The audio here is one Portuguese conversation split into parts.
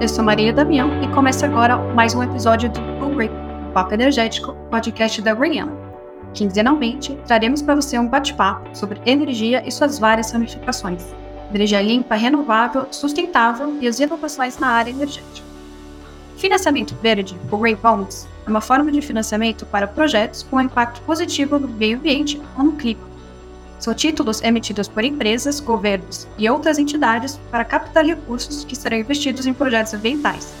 eu sou Maria Damião e começa agora mais um episódio do Green, Papo Energético, podcast da Green Quinzenalmente, traremos para você um bate-papo sobre energia e suas várias ramificações. Energia limpa, renovável, sustentável e as inovações na área energética. Financiamento verde, o Green Bonds, é uma forma de financiamento para projetos com impacto positivo no meio ambiente ou no clima são títulos emitidos por empresas, governos e outras entidades para captar recursos que serão investidos em projetos ambientais,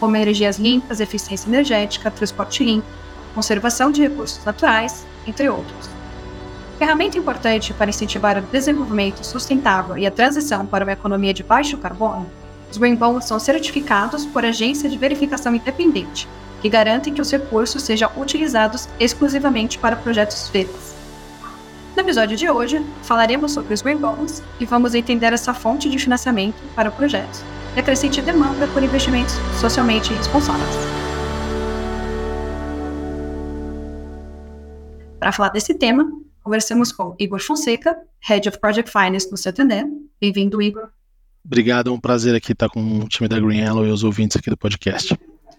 como energias limpas, eficiência energética, transporte limpo, conservação de recursos naturais, entre outros. Ferramenta importante para incentivar o desenvolvimento sustentável e a transição para uma economia de baixo carbono, os Green Bonds são certificados por agência de verificação independente, que garantem que os recursos sejam utilizados exclusivamente para projetos verdes. No episódio de hoje, falaremos sobre os Green Bonds e vamos entender essa fonte de financiamento para o projeto e a crescente demanda por investimentos socialmente responsáveis. Para falar desse tema, conversamos com Igor Fonseca, Head of Project Finance no Santander. Bem-vindo, Igor. Obrigado, é um prazer aqui estar com o time da Green Yellow e os ouvintes aqui do podcast.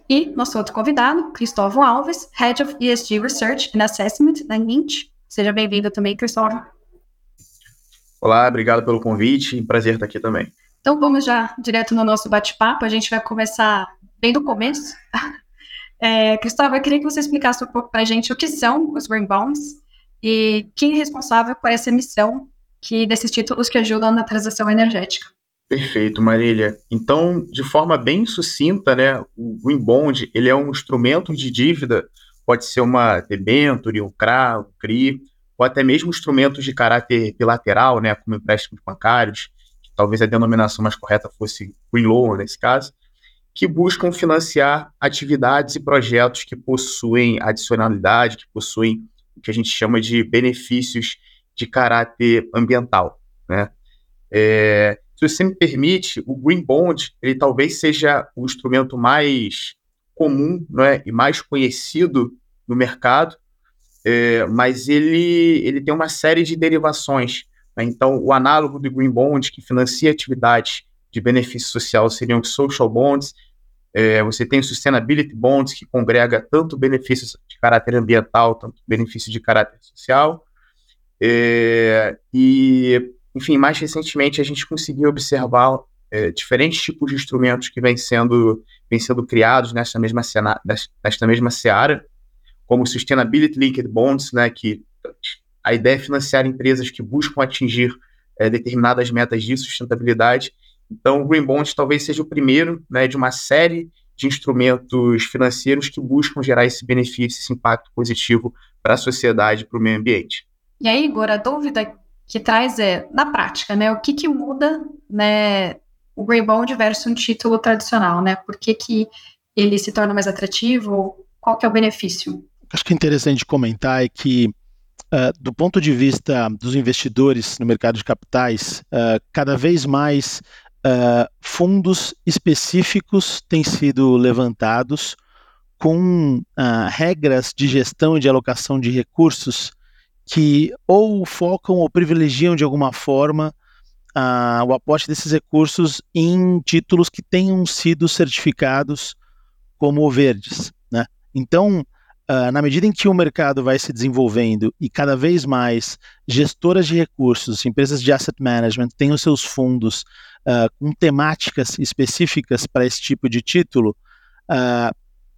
E nosso outro convidado, Cristóvão Alves, Head of ESG Research and Assessment da NINT, Seja bem-vindo também, Cristóvão. Olá, obrigado pelo convite. Prazer estar aqui também. Então vamos já direto no nosso bate-papo. A gente vai começar bem do começo. É, Cristóvão, eu queria que você explicasse um pouco para a gente o que são os Green Bonds e quem é responsável por essa emissão que, desses títulos que ajudam na transição energética. Perfeito, Marília. Então, de forma bem sucinta, né, o Green Bond ele é um instrumento de dívida pode ser uma debenture, um CRA, um CRI, ou até mesmo instrumentos de caráter bilateral, né, como empréstimos bancários, que talvez a denominação mais correta fosse green loan nesse caso, que buscam financiar atividades e projetos que possuem adicionalidade, que possuem o que a gente chama de benefícios de caráter ambiental, né? É, se você me permite, o Green Bond, ele talvez seja o instrumento mais comum né, e mais conhecido no mercado, é, mas ele, ele tem uma série de derivações. Né? Então, o análogo do Green Bond, que financia atividades de benefício social, seriam os social bonds. É, você tem o Sustainability Bonds, que congrega tanto benefícios de caráter ambiental, tanto benefícios de caráter social. É, e, enfim, mais recentemente a gente conseguiu observar é, diferentes tipos de instrumentos que vêm sendo, vêm sendo criados nessa mesma, cena, nesta mesma seara, como Sustainability Linked Bonds, né, que a ideia é financiar empresas que buscam atingir é, determinadas metas de sustentabilidade. Então, o Green Bond talvez seja o primeiro né, de uma série de instrumentos financeiros que buscam gerar esse benefício, esse impacto positivo para a sociedade, para o meio ambiente. E aí, Igor, a dúvida que traz é, na prática, né, o que, que muda né, o Grey Bond versus um título tradicional, né? Por que, que ele se torna mais atrativo? Qual que é o benefício? Acho que é interessante comentar é que, uh, do ponto de vista dos investidores no mercado de capitais, uh, cada vez mais uh, fundos específicos têm sido levantados com regras de gestão e de alocação de recursos que ou focam ou privilegiam de alguma forma o aporte desses recursos em títulos que tenham sido certificados como verdes. Né? Então, uh, na medida em que o mercado vai se desenvolvendo e cada vez mais gestoras de recursos, empresas de asset management têm os seus fundos uh, com temáticas específicas para esse tipo de título,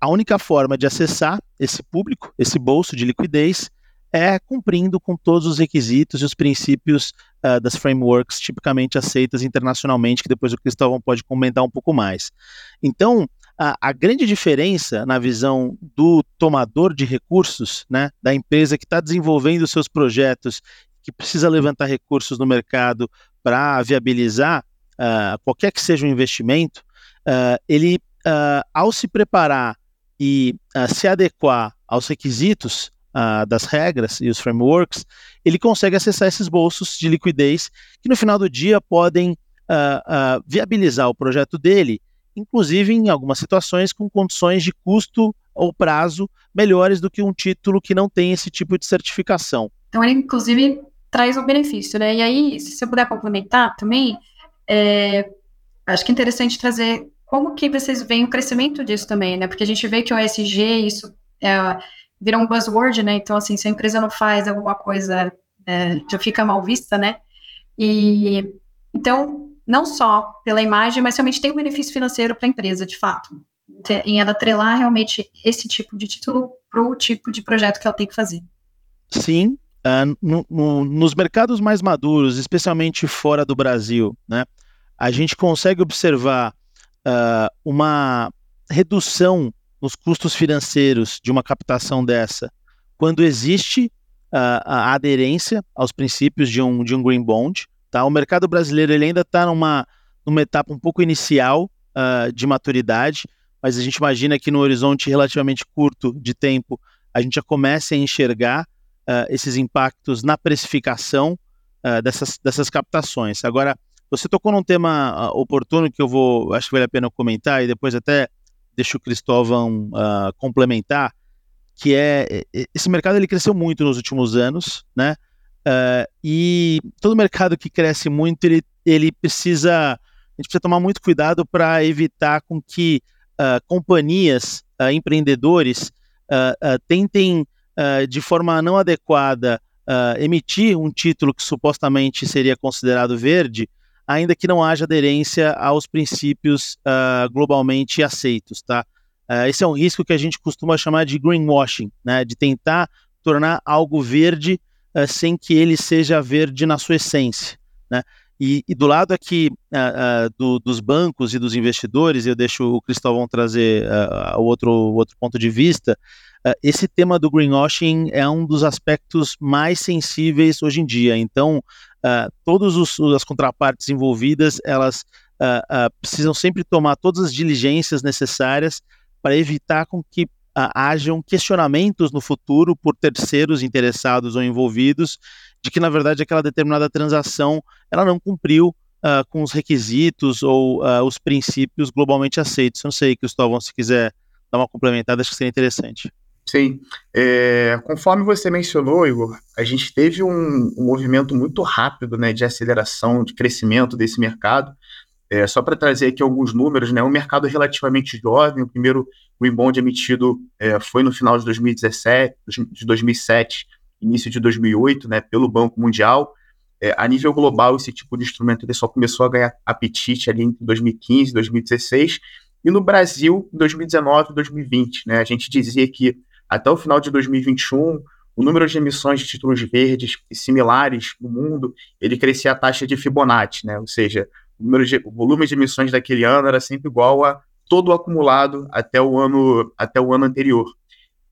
a única forma de acessar esse público, esse bolso de liquidez, é cumprindo com todos os requisitos e os princípios uh, das frameworks tipicamente aceitas internacionalmente, que depois o Cristóvão pode comentar um pouco mais. Então, a, a grande diferença na visão do tomador de recursos, né, da empresa que está desenvolvendo seus projetos, que precisa levantar recursos no mercado para viabilizar uh, qualquer que seja o investimento, uh, ele, ao se preparar e se adequar aos requisitos uh, das regras e os frameworks, ele consegue acessar esses bolsos de liquidez que no final do dia podem uh, uh, viabilizar o projeto dele, inclusive em algumas situações com condições de custo ou prazo melhores do que um título que não tem esse tipo de certificação. Então ele inclusive traz um benefício, né? E aí, se você puder complementar também, é, acho que é interessante trazer como que vocês veem o crescimento disso também, né? Porque a gente vê que o ESG, isso é, vira um buzzword, né? Então, assim, se a empresa não faz alguma coisa, é, já fica mal vista, né? E então, não só pela imagem, mas realmente tem um benefício financeiro para a empresa, de fato, em ela atrelar realmente esse tipo de título para o tipo de projeto que ela tem que fazer. Sim, uh, no, no, nos mercados mais maduros, especialmente fora do Brasil, né, a gente consegue observar uh, uma redução nos custos financeiros de uma captação dessa quando existe uh, a aderência aos princípios de um, de um green bond. Tá? O mercado brasileiro ele ainda está numa, numa etapa um pouco inicial uh, de maturidade, mas a gente imagina que no horizonte relativamente curto de tempo a gente já comece a enxergar uh, esses impactos na precificação dessas, dessas captações. Agora, você tocou num tema oportuno que eu vou, acho que vale a pena comentar e depois até deixo o Cristóvão uh, complementar, que é esse mercado ele cresceu muito nos últimos anos, né? Uh, e todo mercado que cresce muito ele, ele precisa a gente precisa tomar muito cuidado para evitar com que uh, companhias, empreendedores tentem de forma não adequada emitir um título que supostamente seria considerado verde ainda que não haja aderência aos princípios uh, globalmente aceitos, tá? Uh, esse é um risco que a gente costuma chamar de greenwashing, né? De tentar tornar algo verde uh, sem que ele seja verde na sua essência, né? E, e do lado aqui do, dos bancos e dos investidores, eu deixo o Cristóvão trazer o outro, outro ponto de vista, esse tema do greenwashing é um dos aspectos mais sensíveis hoje em dia. Então, uh, todas as contrapartes envolvidas, elas uh, uh, precisam sempre tomar todas as diligências necessárias para evitar com que hajam questionamentos no futuro por terceiros interessados ou envolvidos de que, na verdade, aquela determinada transação ela não cumpriu com os requisitos ou os princípios globalmente aceitos. Eu não sei, Cristóvão, se quiser dar uma complementada, acho que seria interessante. Sim. É, conforme você mencionou, Igor, a gente teve um, um, movimento muito rápido né, de aceleração, de crescimento desse mercado. É, só para trazer aqui alguns números, né, um mercado relativamente jovem, o primeiro green bond emitido é, foi no final de 2017, de 2007, início de 2008, né, pelo Banco Mundial. É, a nível global, esse tipo de instrumento ele só começou a ganhar apetite ali entre 2015 e 2016, e no Brasil, em 2019 e 2020. Né, a gente dizia que até o final de 2021, o número de emissões de títulos verdes similares no mundo, ele crescia a taxa de Fibonacci, né? Ou seja, número de, o volume de emissões daquele ano era sempre igual a todo o acumulado até o ano, até o ano anterior.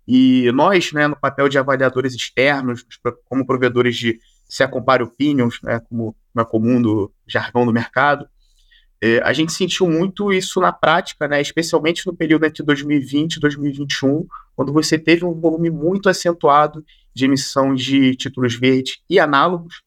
E nós, né, no papel de avaliadores externos, como provedores de secondary opinions, né, como é comum do jargão do mercado, é, a gente sentiu muito isso na prática, né, especialmente no período entre 2020 e 2021, quando você teve um volume muito acentuado de emissão de títulos verdes e análogos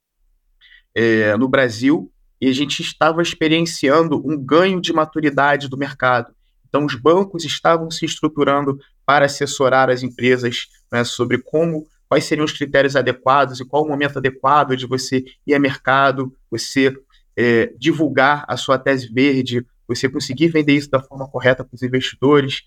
é, no Brasil, e a gente estava experienciando um ganho de maturidade do mercado. Então, os bancos estavam se estruturando para assessorar as empresas né, sobre como, quais seriam os critérios adequados e qual o momento adequado de você ir a mercado, você é, divulgar a sua tese verde, você conseguir vender isso da forma correta para os investidores.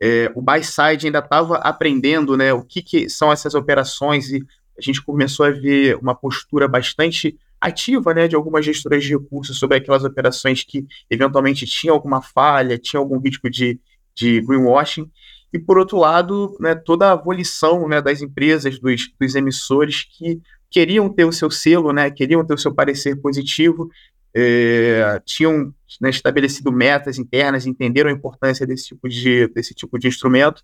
É, o buy side ainda estava aprendendo né, o que, que, são essas operações e a gente começou a ver uma postura bastante ativa né, de algumas gestoras de recursos sobre aquelas operações que eventualmente tinham alguma falha, tinha algum risco de, de greenwashing. E, por outro lado, né, toda a abolição né, das empresas, dos, dos emissores que queriam ter o seu selo, né, queriam ter o seu parecer positivo, é, tinham né, estabelecido metas internas, entenderam a importância desse tipo de, desse tipo de instrumento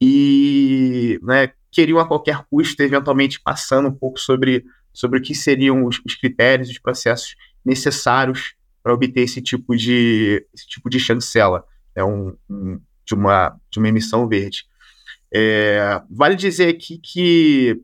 e né, queriam a qualquer custo, eventualmente passando um pouco sobre, sobre o que seriam os, os critérios, os processos necessários para obter esse tipo de, esse tipo de chancela é um, um, de, uma, de uma emissão verde. É, vale dizer aqui que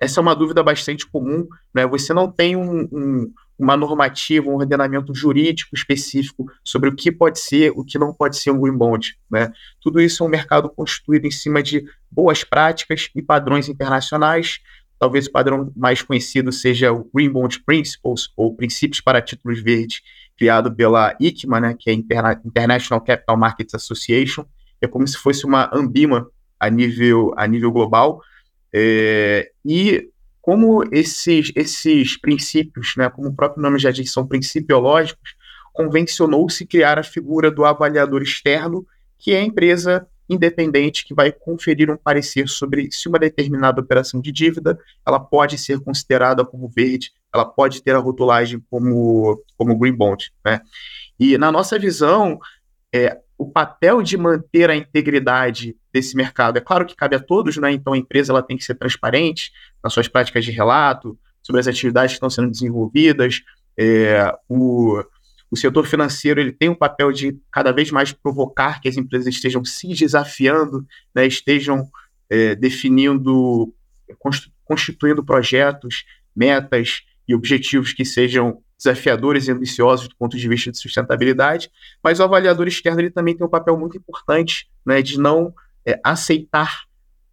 essa é uma dúvida bastante comum, né? Você não tem um, um, uma normativa, um ordenamento jurídico específico sobre o que pode ser, o que não pode ser um green bond, né? Tudo isso é um mercado constituído em cima de boas práticas e padrões internacionais. Talvez o padrão mais conhecido seja o Green Bond Principles, ou Princípios para Títulos Verdes, criado pela ICMA, né, que é a International Capital Markets Association, é como se fosse uma Ambima a nível, a nível global, é, e como esses, esses princípios, né, como o próprio nome já diz, são principiológicos, convencionou-se criar a figura do avaliador externo, que é a empresa independente que vai conferir um parecer sobre se uma determinada operação de dívida ela pode ser considerada como verde, ela pode ter a rotulagem como, como green bond. Né? E na nossa visão, é, o papel de manter a integridade desse mercado, é claro que cabe a todos, né? então a empresa ela tem que ser transparente nas suas práticas de relato, sobre as atividades que estão sendo desenvolvidas, é, o, o setor financeiro ele tem um papel de cada vez mais provocar que as empresas estejam se desafiando, né, estejam é, definindo, constituindo projetos, metas e objetivos que sejam desafiadores e ambiciosos do ponto de vista de sustentabilidade, mas o avaliador externo ele também tem um papel muito importante né, de não é, aceitar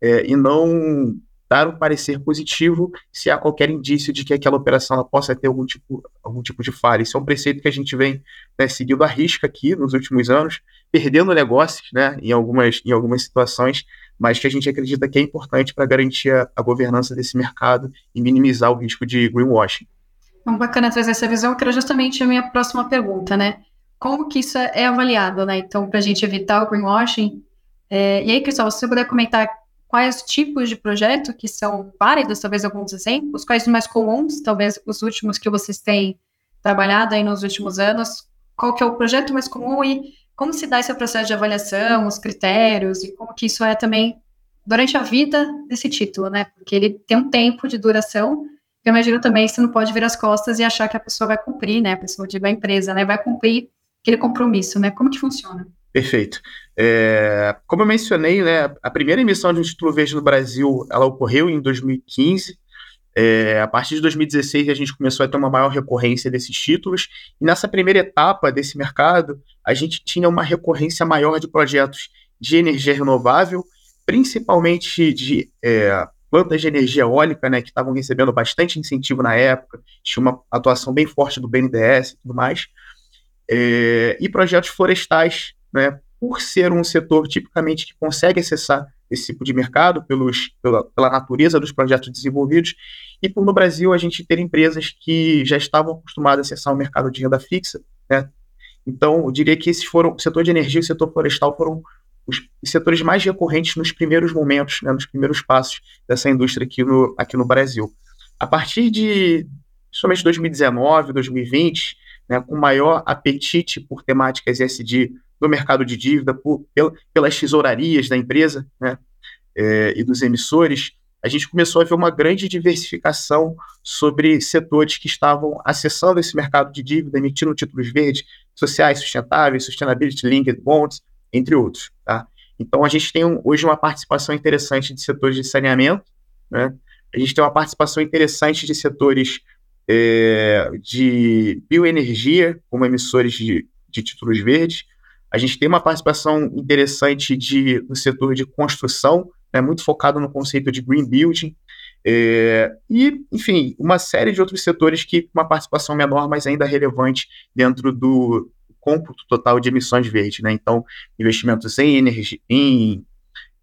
é, e não dar um parecer positivo se há qualquer indício de que aquela operação possa ter algum tipo, algum tipo de falha. Isso é um preceito que a gente vem né, seguindo a risca aqui nos últimos anos, perdendo negócios né, em, algumas, em algumas situações, mas que a gente acredita que é importante para garantir a, a, governança desse mercado e minimizar o risco de greenwashing. Então, bacana trazer essa visão, que era justamente a minha próxima pergunta, né? Como que isso é avaliado, né? Então, para a gente evitar o greenwashing, é, e aí, Cristal, se você puder comentar quais tipos de projeto que são válidos, talvez alguns exemplos, quais os mais comuns, talvez os últimos que vocês têm trabalhado aí nos últimos anos, qual que é o projeto mais comum e como se dá esse processo de avaliação, os critérios e como que isso é também durante a vida desse título, né? Porque ele tem um tempo de duração. Eu imagino também que você não pode vir as costas e achar que a pessoa vai cumprir, né? A pessoa, digo, a empresa, né? Vai cumprir aquele compromisso, né? Como que funciona? Perfeito. É, como eu mencionei, né, a primeira emissão de um título verde no Brasil ela ocorreu em 2015. É, a partir de 2016 a gente começou a ter uma maior recorrência desses títulos. E nessa primeira etapa desse mercado, a gente tinha uma recorrência maior de projetos de energia renovável, principalmente de é, plantas de energia eólica, né, que estavam recebendo bastante incentivo na época, tinha uma atuação bem forte do BNDES e tudo mais, é, e projetos florestais né, por ser um setor tipicamente que consegue acessar esse tipo de mercado pelos, pela, pela natureza dos projetos desenvolvidos, e por no Brasil a gente ter empresas que já estavam acostumadas a acessar o mercado de renda fixa. Né? Então, eu diria que esses foram, o setor de energia e o setor florestal foram os setores mais recorrentes nos primeiros momentos, né, nos primeiros passos dessa indústria aqui no, aqui no Brasil. A partir de somente 2019, 2020, né, com maior apetite por temáticas ESG do mercado de dívida, por, pelas tesourarias da empresa né, é, e dos emissores, a gente começou a ver uma grande diversificação sobre setores que estavam acessando esse mercado de dívida, emitindo títulos verdes, sociais, sustentáveis, sustainability linked bonds, entre outros. Tá? Então, a gente tem um, hoje uma participação interessante de setores de saneamento, né? a gente tem uma participação interessante de setores é, de bioenergia, como emissores de, de títulos verdes, a gente tem uma participação interessante de, no setor de construção, né, muito focado no conceito de green building, é, e, enfim, uma série de outros setores que uma participação menor, mas ainda relevante dentro do cômputo total de emissões verdes. Né? Então, investimentos em, energia, em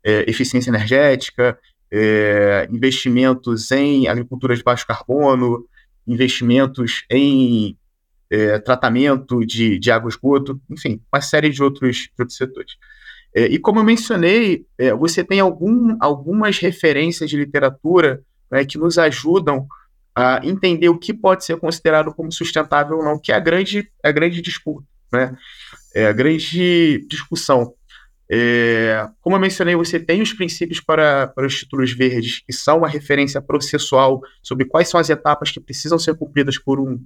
é, eficiência energética, é, investimentos em agricultura de baixo carbono, investimentos em é, tratamento de, de água esgoto, enfim, uma série de outros, de outros setores. É, e como eu mencionei, é, você tem algum, algumas referências de literatura né, que nos ajudam a entender o que pode ser considerado como sustentável ou não, que é a grande, a grande disputa, né? é a grande discussão. É, como eu mencionei, você tem os princípios para, para os títulos verdes, que são uma referência processual sobre quais são as etapas que precisam ser cumpridas por um,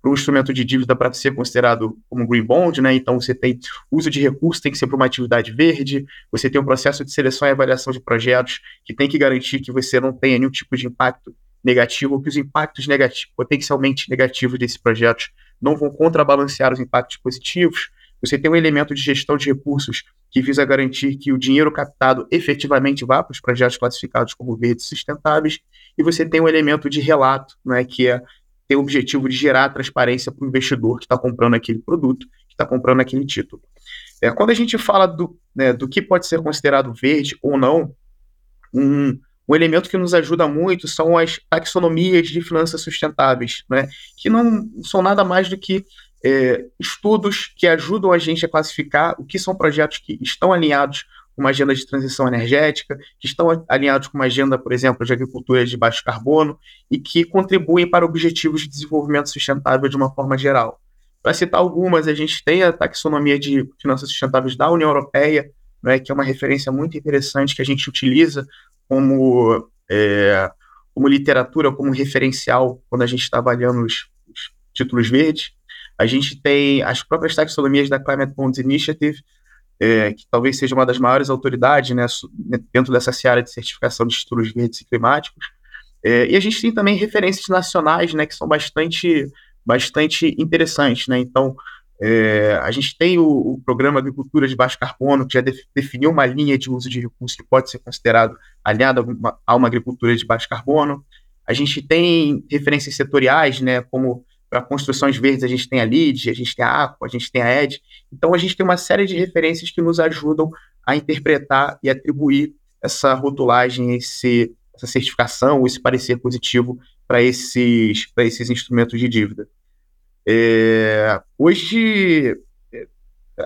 para um instrumento de dívida para ser considerado como green bond, né? Então você tem uso de recursos tem que ser para uma atividade verde, você tem um processo de seleção e avaliação de projetos que tem que garantir que você não tenha nenhum tipo de impacto negativo, ou que os impactos negativos, potencialmente negativos desses projetos não vão contrabalancear os impactos positivos. Você tem um elemento de gestão de recursos que visa garantir que o dinheiro captado efetivamente vá para os projetos classificados como verdes sustentáveis, e você tem um elemento de relato, né, que é tem o objetivo de gerar transparência para o investidor que está comprando aquele produto, que está comprando aquele título. É, quando a gente fala do, né, do que pode ser considerado verde ou não, um, um elemento que nos ajuda muito são as taxonomias de finanças sustentáveis, né, que não são nada mais do que é, estudos que ajudam a gente a classificar o que são projetos que estão alinhados uma agenda de transição energética, que estão alinhados com uma agenda, por exemplo, de agricultura de baixo carbono e que contribuem para objetivos de desenvolvimento sustentável de uma forma geral. Para citar algumas, a gente tem a taxonomia de finanças sustentáveis da União Europeia, né, que é uma referência muito interessante que a gente utiliza como, é, como literatura, como referencial quando a gente está avaliando os, os títulos verdes. A gente tem as próprias taxonomias da Climate Bonds Initiative, é, que talvez seja uma das maiores autoridades né, dentro dessa seara de certificação de títulos verdes e climáticos. É, e a gente tem também referências nacionais né, que são bastante, bastante interessantes. Né? Então, é, a gente tem o, o, Programa Agricultura de Baixo Carbono, que já def, definiu uma linha de uso de recursos que pode ser considerado alinhada a uma, a uma agricultura de baixo carbono. A gente tem referências setoriais, né, como para construções verdes a gente tem a LEED, a gente tem a Aqua, a gente tem a ED. Então a gente tem uma série de referências que nos ajudam a interpretar e atribuir essa rotulagem, esse, essa certificação, esse parecer positivo para esses, esses instrumentos de dívida. É, hoje, é,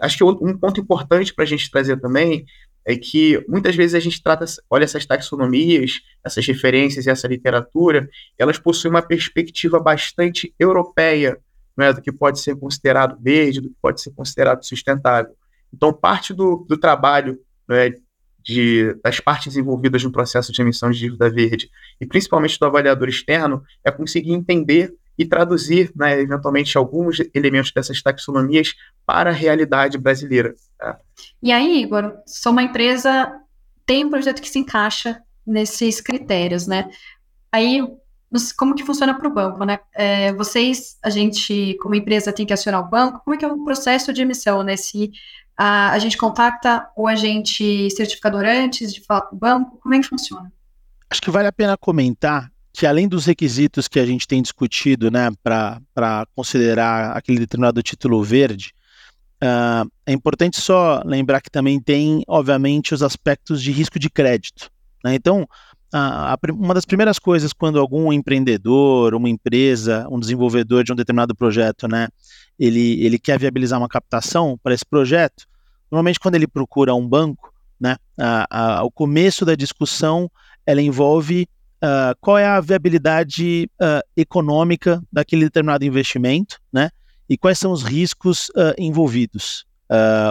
acho que um ponto importante para a gente trazer também é que muitas vezes a gente trata, olha essas taxonomias, essas referências e essa literatura, elas possuem uma perspectiva bastante europeia, né, do que pode ser considerado verde, do que pode ser considerado sustentável. Então, parte do, do trabalho né, de, das partes envolvidas no processo de emissão de dívida verde, e principalmente do avaliador externo, é conseguir entender e traduzir, né, eventualmente, alguns elementos dessas taxonomias para a realidade brasileira. E aí, Igor, sou uma empresa, tem um projeto que se encaixa nesses critérios, né? Aí, como que funciona para o banco, né? É, vocês, a gente, como empresa, tem que acionar o banco. Como é que é o processo de emissão, né? Se a, a gente contacta o agente certificador antes de falar com o banco, como é que funciona? Acho que vale a pena comentar que além dos requisitos que a gente tem discutido né, para considerar aquele determinado título verde, uh, é importante só lembrar que também tem, obviamente, os aspectos de risco de crédito. Né? Então, a, a, uma das primeiras coisas quando algum empreendedor, uma empresa, um desenvolvedor de um determinado projeto, né, ele, ele quer viabilizar uma captação para esse projeto, normalmente quando ele procura um banco, né, a, o começo da discussão ela envolve uh, qual é a viabilidade uh, econômica daquele determinado investimento, né? E quais são os riscos uh, envolvidos.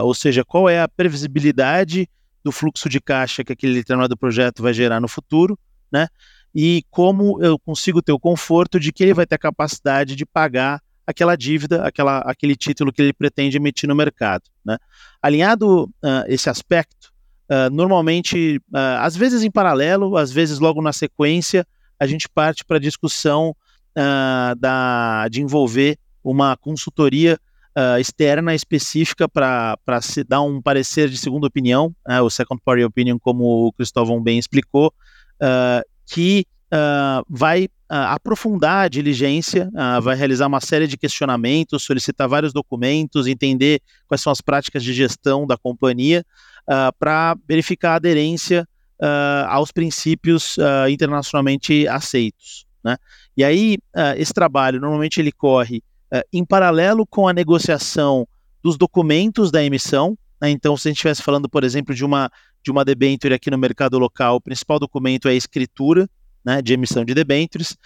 ou seja, qual é a previsibilidade do fluxo de caixa que aquele determinado projeto vai gerar no futuro, né? E como eu consigo ter o conforto de que ele vai ter a capacidade de pagar aquela dívida, aquela, aquele título que ele pretende emitir no mercado. Né? Alinhado esse aspecto, Uh, normalmente, uh, às vezes em paralelo, às vezes logo na sequência, a gente parte para a discussão uh, da, de envolver uma consultoria externa específica para dar um parecer de segunda opinião, né, o second party opinion, como o Cristóvão bem explicou, que vai aprofundar a diligência, vai realizar uma série de questionamentos, solicitar vários documentos, entender quais são as práticas de gestão da companhia, uh, ah, para verificar a aderência uh, aos princípios uh, internacionalmente aceitos. Né? E aí, esse trabalho, normalmente ele corre em paralelo com a negociação dos documentos da emissão. Né? Então, se a gente estivesse falando, por exemplo, de uma, de uma debenture aqui no mercado local, o principal documento é a escritura né, de emissão de debentures.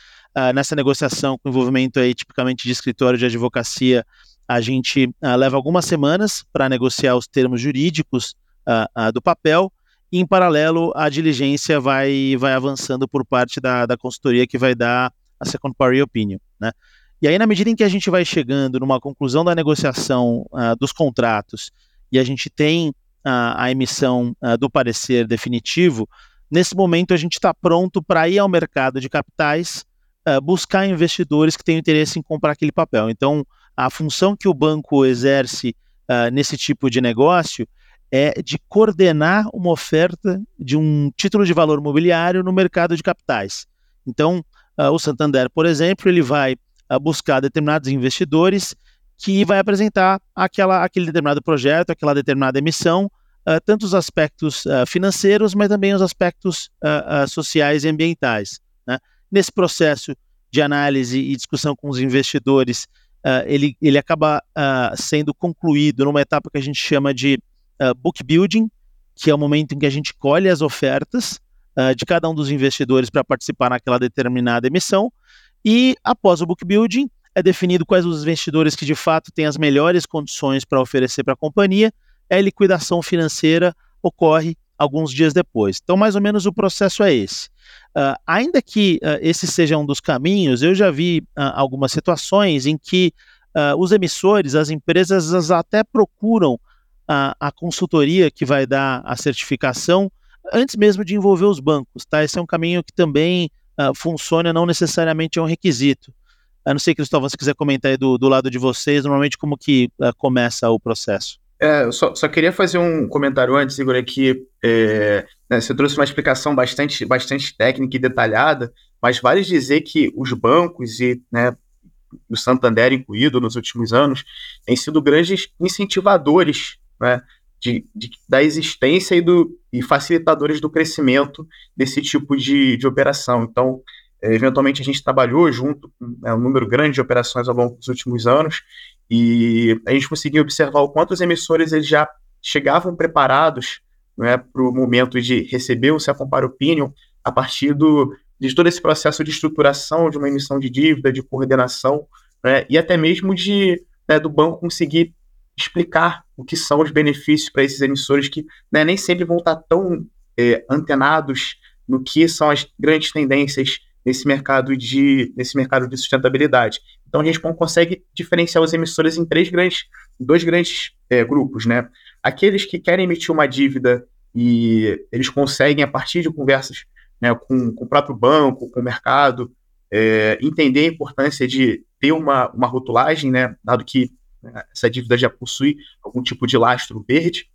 nessa negociação com envolvimento aí, tipicamente de escritório de advocacia, a gente leva algumas semanas para negociar os termos jurídicos uh, uh, do papel, e em paralelo a diligência vai, vai avançando por parte da, da consultoria que vai dar a second party opinion, né? E aí, na medida em que a gente vai chegando numa conclusão da negociação uh, dos contratos e a gente tem a emissão do parecer definitivo, nesse momento a gente está pronto para ir ao mercado de capitais, buscar investidores que tenham interesse em comprar aquele papel. Então, a função que o banco exerce nesse tipo de negócio é de coordenar uma oferta de um título de valor mobiliário no mercado de capitais. Então, uh, o Santander, por exemplo, ele vai buscar determinados investidores que vai apresentar aquela, aquele determinado projeto, aquela determinada emissão, uh, tanto os aspectos uh, financeiros, mas também os aspectos uh, sociais e ambientais. Né? Nesse processo de análise e discussão com os investidores, ele, ele acaba sendo concluído numa etapa que a gente chama de book building, que é o momento em que a gente colhe as ofertas de cada um dos investidores para participar naquela determinada emissão, e após o book building, é definido quais os investidores que de fato têm as melhores condições para oferecer para a companhia, a liquidação financeira ocorre alguns dias depois. Então, mais ou menos o processo é esse. Uh, ainda que uh, esse seja um dos caminhos, eu já vi uh, algumas situações em que os emissores, as empresas, até procuram a consultoria que vai dar a certificação antes mesmo de envolver os bancos. Tá? Esse é um caminho que também funciona, não necessariamente é um requisito. Eu não sei, Cristóvão, se quiser comentar aí do, do lado de vocês, normalmente como que uh, começa o processo? É, eu só, só, queria fazer um comentário antes, Igor, aqui. É, né, você trouxe uma explicação bastante, bastante técnica e detalhada, mas vale dizer que os bancos e né, o Santander incluído nos últimos anos têm sido grandes incentivadores né, de, de, da existência e, do, e facilitadores do crescimento desse tipo de, de operação. Então, é, eventualmente a gente trabalhou junto com né, um número grande de operações ao longo dos últimos anos e a gente conseguiu observar o quanto os emissores eles já chegavam preparados né, para o momento de receber o Se Compara Opinion a partir do, de todo esse processo de estruturação de uma emissão de dívida, de coordenação né, e até mesmo de né, do banco conseguir explicar o que são os benefícios para esses emissores que né, nem sempre vão estar tão é, antenados no que são as grandes tendências nesse mercado de, nesse mercado de sustentabilidade. Então a gente consegue diferenciar os emissores em três grandes, dois grandes é, grupos, né? Aqueles que querem emitir uma dívida e eles conseguem, a partir de conversas né, com, com o próprio banco, com o mercado, é, entender a importância de ter uma, uma rotulagem, né, dado que essa dívida já possui algum tipo de lastro verde.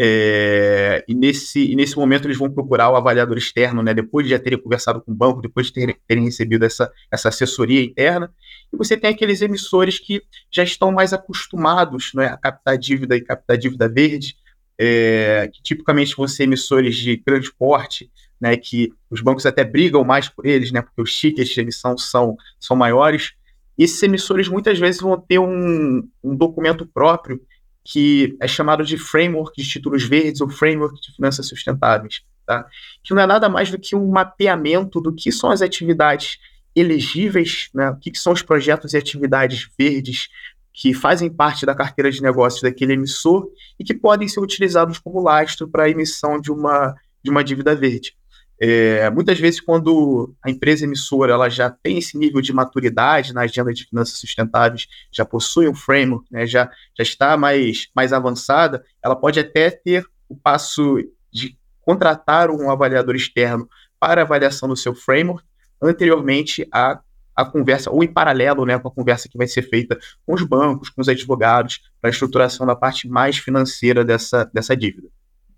É, e, nesse, e nesse momento eles vão procurar o avaliador externo, né, depois de já terem conversado com o banco, depois de terem, terem recebido essa, essa assessoria interna. E você tem aqueles emissores que já estão mais acostumados né, a captar dívida e captar dívida verde, é, que tipicamente vão ser emissores de grande porte, né, que os bancos até brigam mais por eles, né, porque os tickets de emissão são, são maiores. E esses emissores muitas vezes vão ter um, um documento próprio que é chamado de Framework de Títulos Verdes ou Framework de Finanças Sustentáveis, tá? que não é nada mais do que um mapeamento do que são as atividades elegíveis, né? o que, que são os projetos e atividades verdes que fazem parte da carteira de negócios daquele emissor e que podem ser utilizados como lastro para a emissão de uma, de uma dívida verde. É, muitas vezes, quando a empresa emissora ela já tem esse nível de maturidade na agenda de finanças sustentáveis, já possui um framework, né, já, já está mais, mais avançada, ela pode até ter o passo de contratar um avaliador externo para avaliação do seu framework anteriormente à, à conversa, ou em paralelo né, com a conversa que vai ser feita com os bancos, com os advogados, para a estruturação da parte mais financeira dessa, dessa dívida.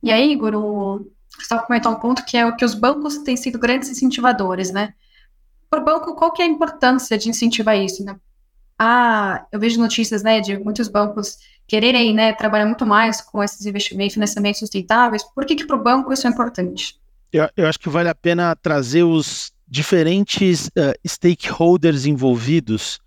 E aí, Igor, o Gustavo comentou um ponto que é o que os bancos têm sido grandes incentivadores, né? Para o banco, qual que é a importância de incentivar isso, né? Ah, eu vejo notícias, né, de muitos bancos quererem, né, trabalhar muito mais com esses investimentos, financiamentos sustentáveis. Por que que para o banco isso é importante? Eu, eu, acho que vale a pena trazer os diferentes uh, stakeholders envolvidos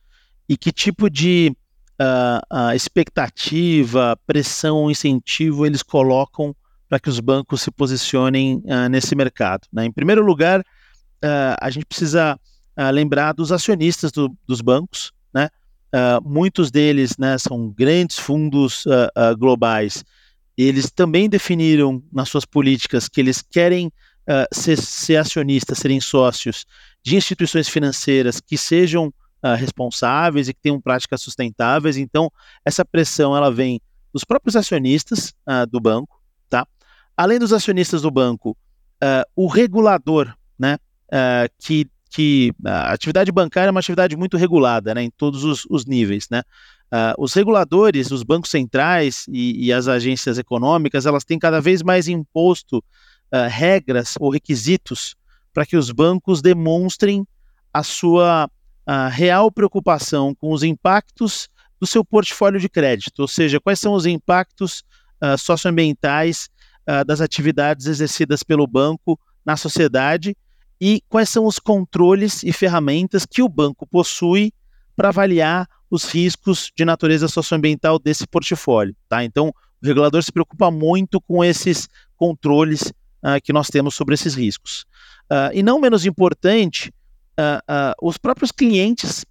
e que tipo de uh, uh, expectativa, pressão, incentivo eles colocam para que os bancos se posicionem uh, nesse mercado. Né? Em primeiro lugar, uh, a gente precisa uh, lembrar dos acionistas do, dos bancos. Né? muitos deles né, são grandes fundos globais. Eles também definiram nas suas políticas que eles querem ser, ser acionistas, serem sócios de instituições financeiras que sejam responsáveis e que tenham práticas sustentáveis. Então, essa pressão ela vem dos próprios acionistas do banco, tá? Além dos acionistas do banco, uh, o regulador, né, uh, que, que a atividade bancária é uma atividade muito regulada, né, em todos os, os níveis, né. Uh, os reguladores, os bancos centrais e, e, as agências econômicas, elas têm cada vez mais imposto regras ou requisitos para que os bancos demonstrem a sua uh, real preocupação com os impactos do seu portfólio de crédito, ou seja, quais são os impactos uh, socioambientais uh, das atividades exercidas pelo banco na sociedade e quais são os controles e ferramentas que o banco possui para avaliar os riscos de natureza socioambiental desse portfólio. Tá? Então, o regulador se preocupa muito com esses controles uh, que nós temos sobre esses riscos. Uh, e não menos importante, uh, os próprios clientes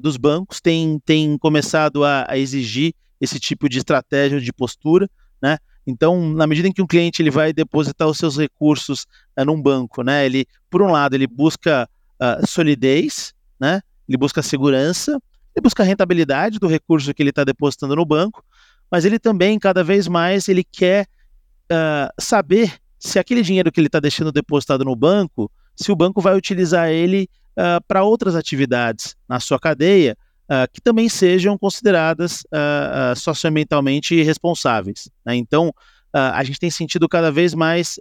dos bancos têm, têm começado a, a, exigir esse tipo de estratégia de postura, né? Então, na medida em que um cliente ele vai depositar os seus recursos num banco, né? Ele, por um lado, ele busca solidez, né? Ele busca segurança, ele busca rentabilidade do recurso que ele está depositando no banco, mas ele também, cada vez mais, ele quer uh, saber se aquele dinheiro que ele está deixando depositado no banco, se o banco vai utilizar ele uh, para outras atividades na sua cadeia, uh, que também sejam consideradas socioambientalmente responsáveis. Né? Então, a gente tem sentido cada vez mais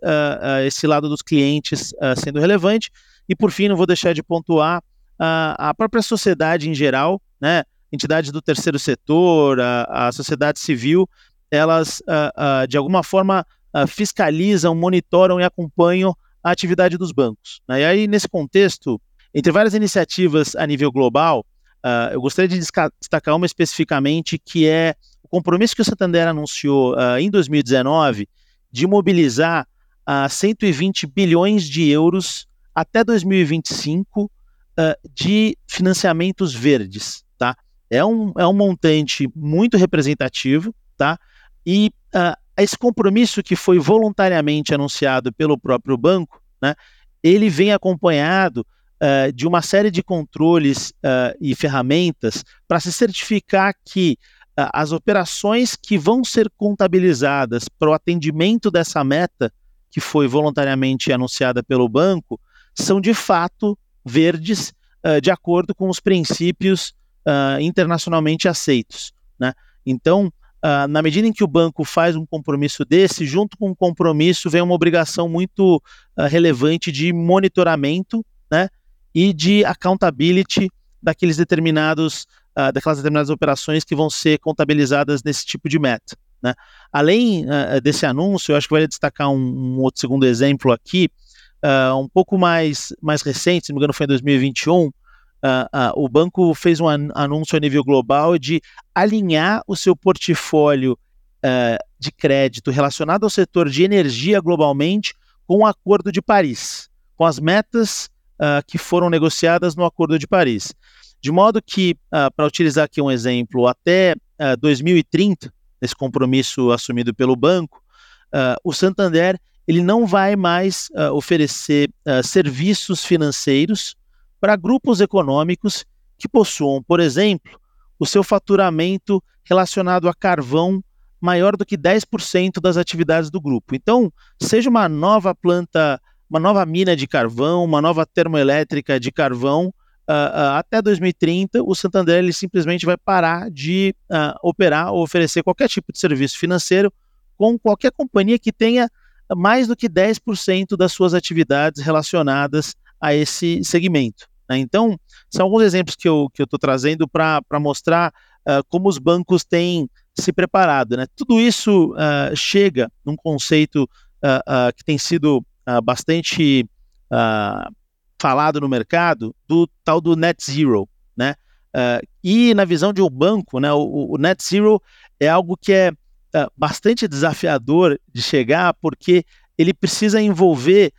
esse lado dos clientes sendo relevante. E, por fim, não vou deixar de pontuar a própria sociedade em geral, né? entidades do terceiro setor, a, a sociedade civil, elas, uh, uh, de alguma forma, uh, fiscalizam, monitoram e acompanham a atividade dos bancos. Né? E aí, nesse contexto, entre várias iniciativas a nível global, eu gostaria de destacar uma especificamente, que é o compromisso que o Santander anunciou em 2019 de mobilizar 120 bilhões de euros até 2025 de financiamentos verdes. Tá? É um, é um montante muito representativo, tá? E uh, esse compromisso que foi voluntariamente anunciado pelo próprio banco, né, ele vem acompanhado uh, de uma série de controles uh, e ferramentas para se certificar que as operações que vão ser contabilizadas para o atendimento dessa meta, que foi voluntariamente anunciada pelo banco, são de fato verdes, de acordo com os princípios uh, internacionalmente aceitos. Né? Então, uh, na medida em que o banco faz um compromisso desse, junto com o compromisso vem uma obrigação muito uh, relevante de monitoramento né? E de accountability daqueles determinados, daquelas determinadas operações que vão ser contabilizadas nesse tipo de meta. Né? Além desse anúncio, eu acho que vale destacar um, um outro segundo exemplo aqui, um pouco mais, mais recente, se não me engano foi em 2021, Uh, uh, o banco fez um anúncio a nível global de alinhar o seu portfólio uh, de crédito relacionado ao setor de energia globalmente com o Acordo de Paris, com as metas que foram negociadas no Acordo de Paris. De modo que, para utilizar aqui um exemplo, até 2030, esse compromisso assumido pelo banco, o Santander ele não vai mais oferecer serviços financeiros para grupos econômicos que possuam, por exemplo, o seu faturamento relacionado a carvão maior do que 10% das atividades do grupo. Então, seja uma nova planta, uma nova mina de carvão, uma nova termoelétrica de carvão, uh, uh, até 2030, o Santander ele simplesmente vai parar de uh, operar ou oferecer qualquer tipo de serviço financeiro com qualquer companhia que tenha mais do que 10% das suas atividades relacionadas a esse segmento. Né? Então, são alguns exemplos que eu estou trazendo para mostrar como os bancos têm se preparado. Né? Tudo isso chega num conceito que tem sido bastante falado no mercado, do tal do net zero. Né? e na visão de um banco, né, o, o net zero é algo que é bastante desafiador de chegar, porque ele precisa envolver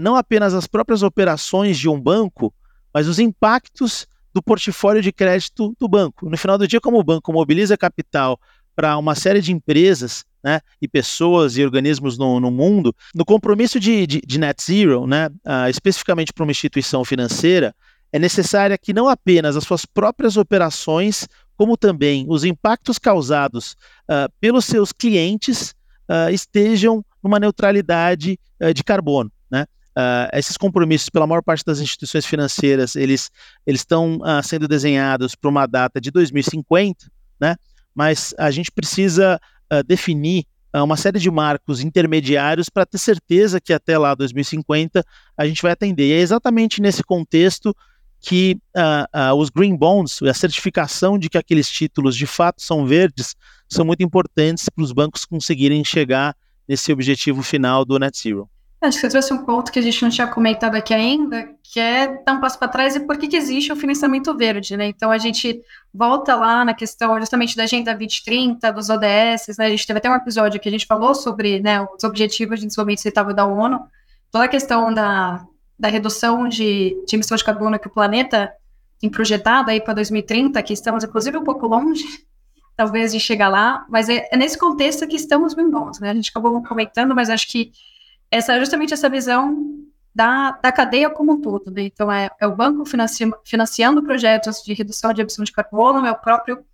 não apenas as próprias operações de um banco, mas os impactos do portfólio de crédito do banco. No final do dia, como o banco mobiliza capital para uma série de empresas né, e pessoas e organismos no, no mundo, no compromisso de, de, de net zero, né, uh, especificamente para uma instituição financeira, é necessária que não apenas as suas próprias operações, como também os impactos causados uh, pelos seus clientes uh, estejam numa neutralidade de carbono. Uh, esses compromissos, pela maior parte das instituições financeiras, eles estão uh, sendo desenhados para uma data de 2050, né? Mas a gente precisa uh, definir uma série de marcos intermediários para ter certeza que até lá, 2050, a gente vai atender. E é exatamente nesse contexto que uh, uh, os green bonds, a certificação de que aqueles títulos de fato são verdes, são muito importantes para os bancos conseguirem chegar nesse objetivo final do net zero. Acho que você trouxe um ponto que a gente não tinha comentado aqui ainda, que é dar um passo para trás e por que, que existe o financiamento verde, né? Então a gente volta lá na questão justamente da Agenda 2030, dos ODS, né? A gente teve até um episódio que a gente falou sobre né, os Objetivos de Desenvolvimento Sustentável da ONU, toda a questão da, da redução de, de emissões de carbono que o planeta tem projetado aí para 2030, que estamos inclusive um pouco longe, talvez, de chegar lá, mas é, é nesse contexto que estamos bem bons, né? A gente acabou comentando, mas acho que essa justamente essa visão da, da cadeia como um todo. Né? Então, é, é o banco financi financiando projetos de redução de emissão de carbono, é o próprio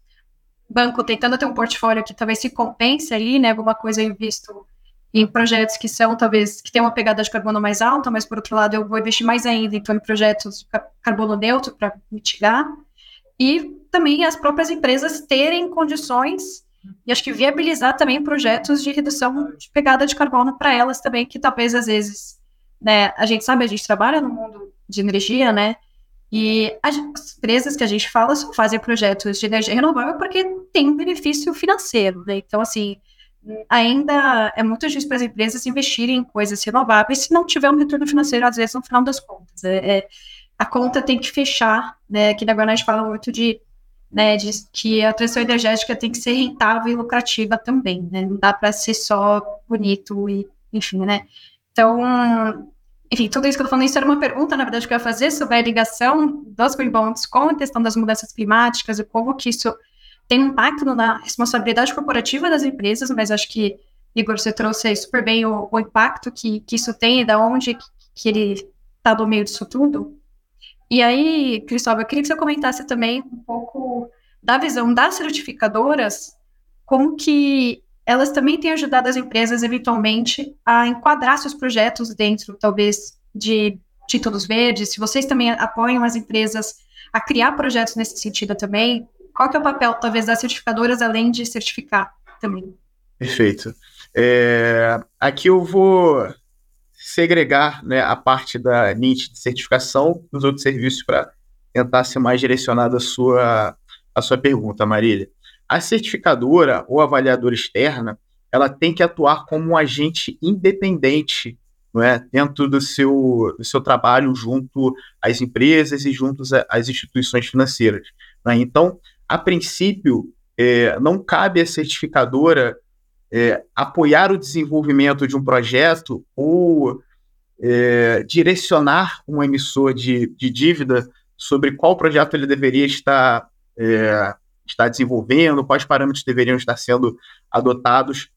banco tentando ter um portfólio que talvez se compense ali, né, alguma coisa invisto em projetos que são, talvez, que tem uma pegada de carbono mais alta, mas, por outro lado, eu vou investir mais ainda, então, em projetos de carbono neutro para mitigar. E também as próprias empresas terem condições e acho que viabilizar também projetos de redução de pegada de carbono para elas também, que talvez às vezes, né, a gente sabe, a gente trabalha no mundo de energia, né, e as empresas que a gente fala fazem projetos de energia renovável porque tem um benefício financeiro, né, então assim, ainda é muito difícil para as empresas investirem em coisas renováveis se não tiver um retorno financeiro, às vezes, no final das contas. É, é, a conta tem que fechar, né, que na Guarana a gente fala muito de né, de que a transição energética tem que ser rentável e lucrativa também, né? Não dá para ser só bonito e, enfim, né? Então, enfim, tudo isso que eu tô falando, isso era uma pergunta, na verdade, que eu ia fazer sobre a ligação dos green bonds com a questão das mudanças climáticas e como que isso tem impacto na responsabilidade corporativa das empresas, mas acho que, Igor, você trouxe super bem o, o impacto que, que isso tem e da onde que ele está no meio disso tudo. E aí, Cristóvão, eu queria que você comentasse também um pouco da visão das certificadoras, como que elas também têm ajudado as empresas, eventualmente, a enquadrar seus projetos dentro, talvez, de títulos verdes, se vocês também apoiam as empresas a criar projetos nesse sentido também, qual que é o papel, talvez, das certificadoras, além de certificar também? Perfeito. É, aqui eu vou segregar né, a parte da NIT de certificação dos outros serviços para tentar ser mais direcionado à sua, à sua pergunta, Marília. A certificadora ou avaliadora externa, ela tem que atuar como um agente independente não é, dentro do seu, do seu trabalho junto às empresas e junto às instituições financeiras. Né? Então, a princípio, é, não cabe à certificadora é, apoiar o desenvolvimento de um projeto ou é, direcionar um emissor de, de, dívida sobre qual projeto ele deveria estar, é, estar desenvolvendo, quais parâmetros deveriam estar sendo adotados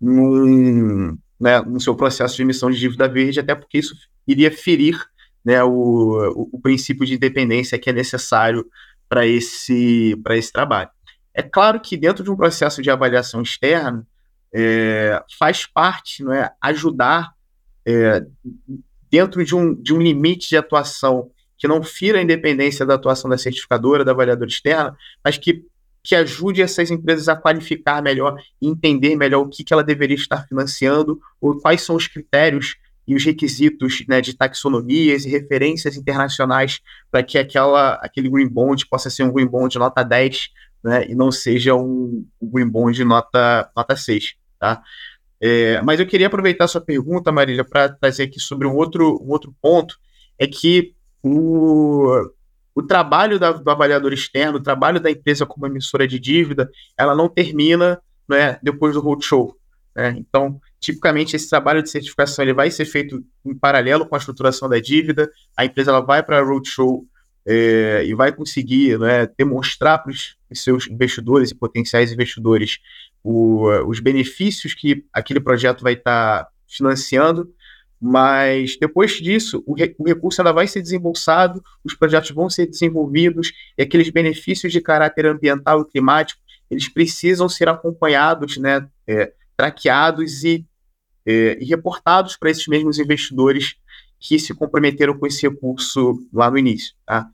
né, no seu processo de emissão de dívida verde, até porque isso iria ferir né, o, o, o princípio de independência que é necessário para esse, esse trabalho. É claro que dentro de um processo de avaliação externa, é, faz parte não é, ajudar é, dentro de um, de um limite de atuação que não fira a independência da atuação da certificadora, da avaliadora externa, mas que, que ajude essas empresas a qualificar melhor e entender melhor o que, que ela deveria estar financiando, ou quais são os critérios e os requisitos né, de taxonomias e referências internacionais para que aquela, aquele green bond possa ser um green bond nota 10 né, e não seja um, um green bond nota, nota 6. Tá? É, mas eu queria aproveitar sua pergunta, Marília, para trazer aqui sobre um outro, um outro ponto, é que o, o trabalho da, do avaliador externo, o trabalho da empresa como emissora de dívida, ela não termina né, depois do roadshow. Né? Então, tipicamente, esse trabalho de certificação ele vai ser feito em paralelo com a estruturação da dívida, a empresa ela vai para a roadshow é, e vai conseguir né, demonstrar para os seus investidores e potenciais investidores o, os benefícios que aquele projeto vai estar tá financiando, mas depois disso, o, re, o, recurso ainda vai ser desembolsado, os projetos vão ser desenvolvidos, e aqueles benefícios de caráter ambiental e climático, eles precisam ser acompanhados, né, é, traqueados e, é, e reportados para esses mesmos investidores que se comprometeram com esse recurso lá no início. Tá?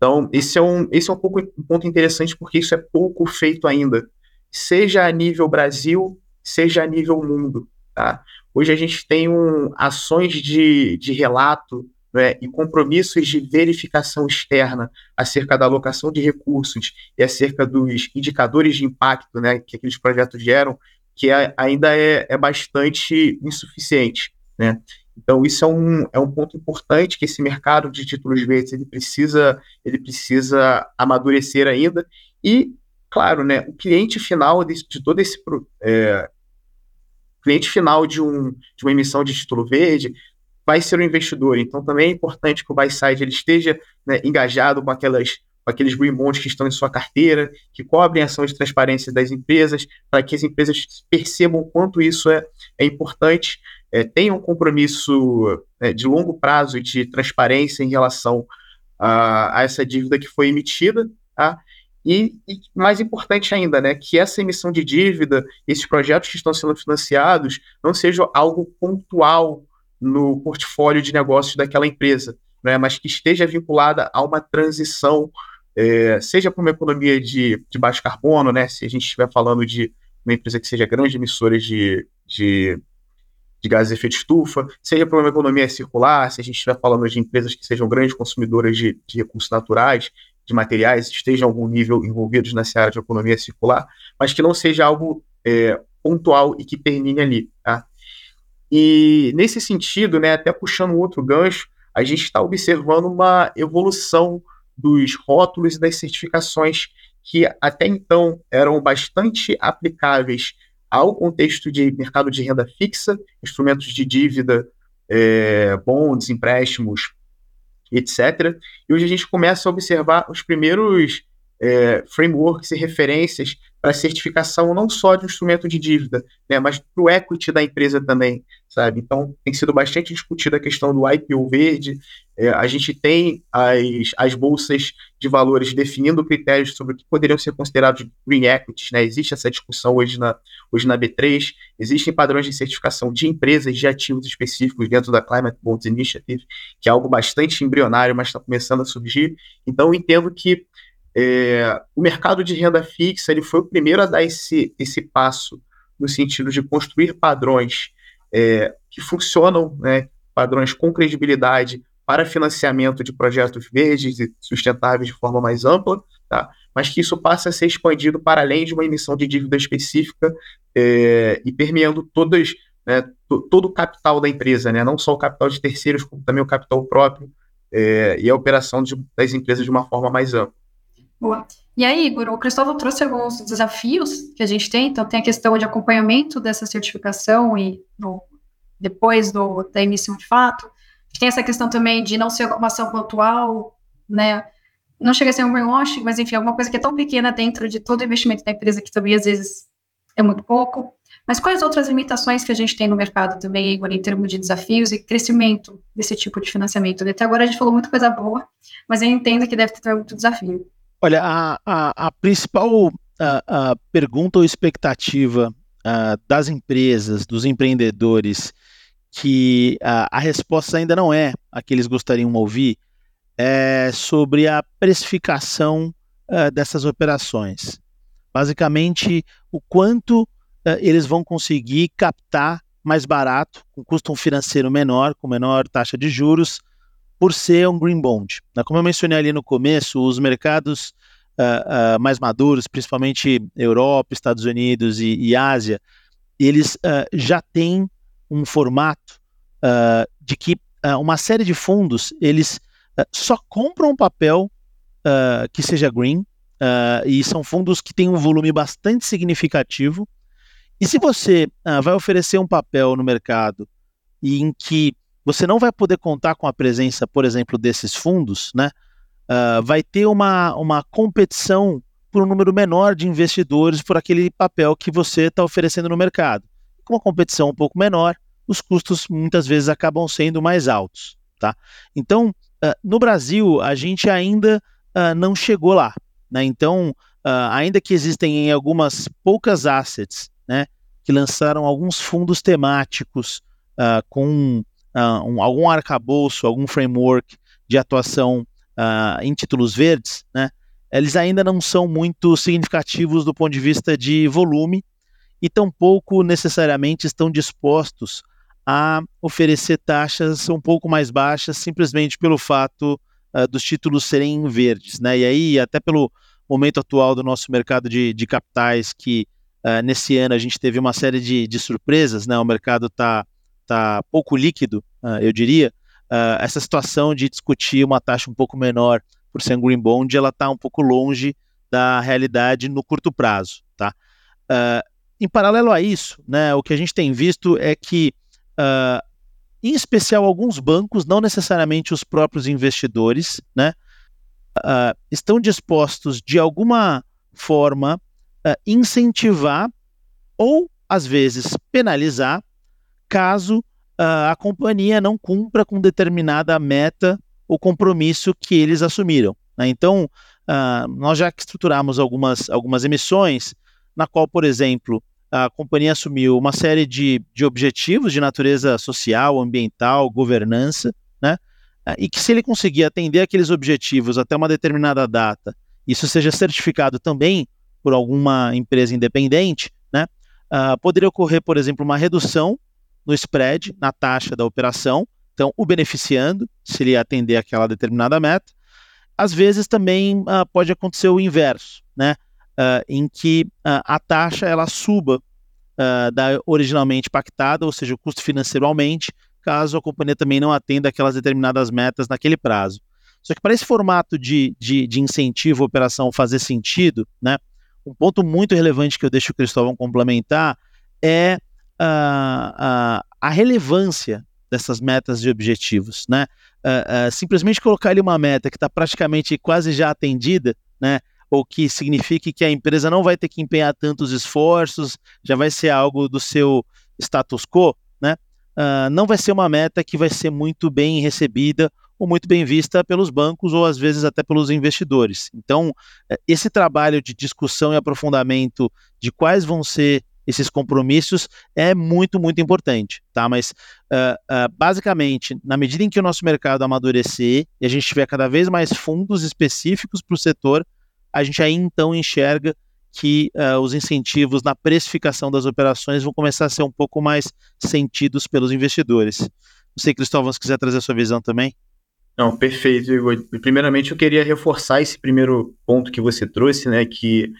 Então, esse é, um, esse é um, pouco, um ponto interessante, porque isso é pouco feito ainda seja a nível Brasil, seja a nível mundo. Tá? Hoje a gente tem um, ações de, de relato né, e compromissos de verificação externa acerca da alocação de recursos e acerca dos indicadores de impacto né, que aqueles projetos geram, que é, ainda é, é, bastante insuficiente. Né? Então, isso é um, é um ponto importante que esse mercado de títulos verdes ele precisa, ele precisa amadurecer ainda. E, claro, né, o cliente final de, de todo esse é, cliente final de, um, de uma emissão de título verde vai ser o investidor. Então, também é importante que o buy side ele esteja né, engajado com aquelas aqueles green bonds que estão em sua carteira, que cobrem ações de transparência das empresas, para que as empresas percebam o quanto isso é, é importante, é, tenham um compromisso é, de longo prazo e de transparência em relação a, a essa dívida que foi emitida, tá? E, e, mais importante ainda, né, que essa emissão de dívida, esses projetos que estão sendo financiados, não sejam algo pontual no portfólio de negócios daquela empresa, né, mas que esteja vinculada a uma transição, é, seja para uma economia de, de, baixo carbono, né, se a gente estiver falando de uma empresa que seja grande emissora de, de, de gases de efeito estufa, seja para uma economia circular, se a gente estiver falando de empresas que sejam grandes consumidoras de, de recursos naturais, de materiais, estejam em algum nível envolvidos nessa área de economia circular, mas que não seja algo é, pontual e que termine ali. Tá? E nesse sentido, né, até puxando outro gancho, a gente está observando uma evolução dos rótulos e das certificações que até então eram bastante aplicáveis ao contexto de mercado de renda fixa, instrumentos de dívida, é, bonds, empréstimos, etc. E hoje a gente começa a observar os primeiros é, frameworks e referências para certificação não só de um instrumento de dívida, né, mas para o equity da empresa também, sabe? Então, tem sido bastante discutida a questão do IPO verde, é, a gente tem as, as bolsas de valores definindo critérios sobre o que poderiam ser considerados green equities, né? Existe essa discussão hoje na, hoje na B3, existem padrões de certificação de empresas de ativos específicos dentro da Climate Bonds Initiative, que é algo bastante embrionário, mas está começando a surgir. Então, entendo que é, o mercado de renda fixa ele foi o primeiro a dar esse, esse passo no sentido de construir padrões é, que funcionam, né, padrões com credibilidade para financiamento de projetos verdes e sustentáveis de forma mais ampla, tá? mas que isso passa a ser expandido para além de uma emissão de dívida específica é, e permeando todas, né, todo o capital da empresa, né, não só o capital de terceiros, como também o capital próprio é, e a operação de, das empresas de uma forma mais ampla. Boa. E aí, Igor, o Cristóvão trouxe alguns desafios que a gente tem. Então, tem a questão de acompanhamento dessa certificação e depois do, da emissão de fato. Tem essa questão também de não ser uma ação pontual, né? Não chega a ser um greenwashing, mas enfim, alguma coisa que é tão pequena dentro de todo o investimento da empresa que também às vezes é muito pouco. Mas quais outras limitações que a gente tem no mercado também, Igor, em termos de desafios e crescimento desse tipo de financiamento? Até agora a gente falou muita coisa boa, mas eu entendo que deve ter muito desafio. Olha, a, a, a principal a, pergunta ou expectativa das empresas, dos empreendedores, que a resposta ainda não é a que eles gostariam de ouvir, é sobre a precificação dessas operações. Basicamente, o quanto eles vão conseguir captar mais barato, com custo financeiro menor, com menor taxa de juros, por ser um green bond. Né, como eu mencionei ali no começo, os mercados uh, uh, mais maduros, principalmente Europa, Estados Unidos e, e Ásia, eles uh, já têm um formato de que uma série de fundos eles só compram papel que seja green e são fundos que têm um volume bastante significativo. E se você vai oferecer um papel no mercado em que você não vai poder contar com a presença, por exemplo, desses fundos, né? Uh, vai ter uma, uma competição por um número menor de investidores por aquele papel que você está oferecendo no mercado. Com uma competição um pouco menor, os custos muitas vezes acabam sendo mais altos. Tá? Então, uh, no Brasil, a gente ainda uh, não chegou lá. Né? Então, ainda que existem em algumas poucas assets né, que lançaram alguns fundos temáticos com uh, um, algum arcabouço, algum framework de atuação uh, em títulos verdes, né, eles ainda não são muito significativos do ponto de vista de volume e tampouco necessariamente estão dispostos a oferecer taxas um pouco mais baixas, simplesmente pelo fato uh, dos títulos serem verdes. Né? E aí, até pelo momento atual do nosso mercado de, de capitais, que uh, nesse ano a gente teve uma série de, de surpresas, né? o mercado está tá pouco líquido, uh, eu diria, essa situação de discutir uma taxa um pouco menor por ser um green bond, ela está um pouco longe da realidade no curto prazo. Tá? em paralelo a isso, né, o que a gente tem visto é que Uh, em especial alguns bancos, não necessariamente os próprios investidores, né, uh, estão dispostos de alguma forma uh, incentivar ou às vezes penalizar caso a companhia não cumpra com determinada meta ou compromisso que eles assumiram. Né? Então, nós já estruturamos algumas, algumas emissões na qual, por exemplo, a companhia assumiu uma série de, de objetivos de natureza social, ambiental, governança, né? Ah, e que se ele conseguir atender aqueles objetivos até uma determinada data, isso seja certificado também por alguma empresa independente, né? Uh, poderia ocorrer, por exemplo, uma redução no spread, na taxa da operação, então o beneficiando, se ele atender aquela determinada meta. Às vezes também uh, pode acontecer o inverso, né? uh, em que uh, a taxa ela suba da originalmente pactada, ou seja, o custo financeiro aumente, caso a companhia também não atenda aquelas determinadas metas naquele prazo. Só que para esse formato de, de, de incentivo operação fazer sentido, né, um ponto muito relevante que eu deixo o Cristóvão complementar é a, a relevância dessas metas e objetivos. Né? Uh, uh, simplesmente colocar ali uma meta que está praticamente quase já atendida, né? ou que signifique que a empresa não vai ter que empenhar tantos esforços, já vai ser algo do seu status quo, né? Uh, não vai ser uma meta que vai ser muito bem recebida ou muito bem vista pelos bancos ou às vezes até pelos investidores. Então, eh, esse trabalho de discussão e aprofundamento de quais vão ser esses compromissos é muito, muito importante, tá? Mas, uh, uh, basicamente, na medida em que o nosso mercado amadurecer e a gente tiver cada vez mais fundos específicos para o setor, a gente aí então enxerga que uh, os incentivos na precificação das operações vão começar a ser um pouco mais sentidos pelos investidores. Não sei, Cristóvão, se quiser trazer a sua visão também. Não, perfeito, Igor. Primeiramente, eu queria reforçar esse primeiro ponto que você trouxe, né? Que,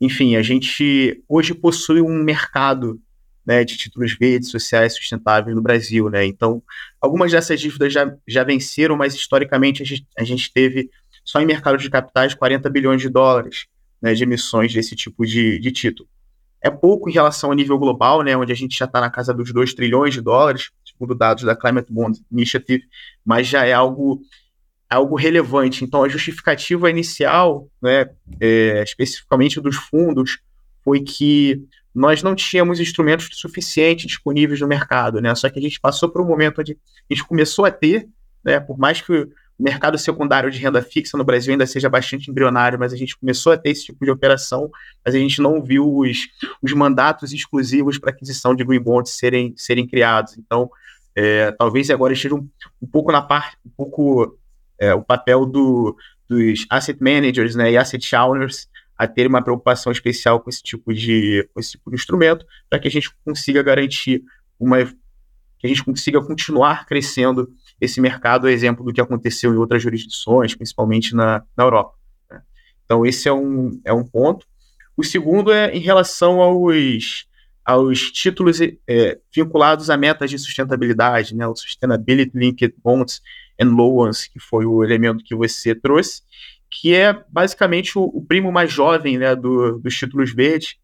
enfim, a gente hoje possui um mercado né, de títulos verdes, sociais, sustentáveis no Brasil, né? Então, algumas dessas dívidas já, já venceram, mas historicamente a gente, a gente teve só em mercado de capitais 40 bilhões de dólares né, de emissões desse tipo de, de título. É pouco em relação ao nível global, né, onde a gente já está na casa dos 2 trilhões de dólares, segundo dados da Climate Bond Initiative, mas já é algo, algo relevante. Então, a justificativa inicial, né, é, especificamente dos fundos, foi que nós não tínhamos instrumentos suficientes disponíveis no mercado, né? Só que a gente passou por um momento onde a gente começou a ter, né? Por mais que o mercado secundário de renda fixa no Brasil ainda seja bastante embrionário, mas a gente começou a ter esse tipo de operação, mas a gente não viu os, os mandatos exclusivos para aquisição de green bonds serem, serem criados. Então, é, talvez agora esteja um, um, pouco na parte, um pouco é, o papel do, dos asset managers né, e asset owners a ter uma preocupação especial com esse tipo de, esse tipo de instrumento, para que a gente consiga garantir uma que a gente consiga continuar crescendo esse mercado é exemplo do que aconteceu em outras jurisdições, principalmente na, na Europa. Né? Então, esse é um, é um ponto. O segundo é em relação aos, aos títulos é, vinculados a metas de sustentabilidade, né? o Sustainability Linked Bonds and Loans, que foi o elemento que você trouxe, que é basicamente o, o primo mais jovem né, do, dos títulos verdes.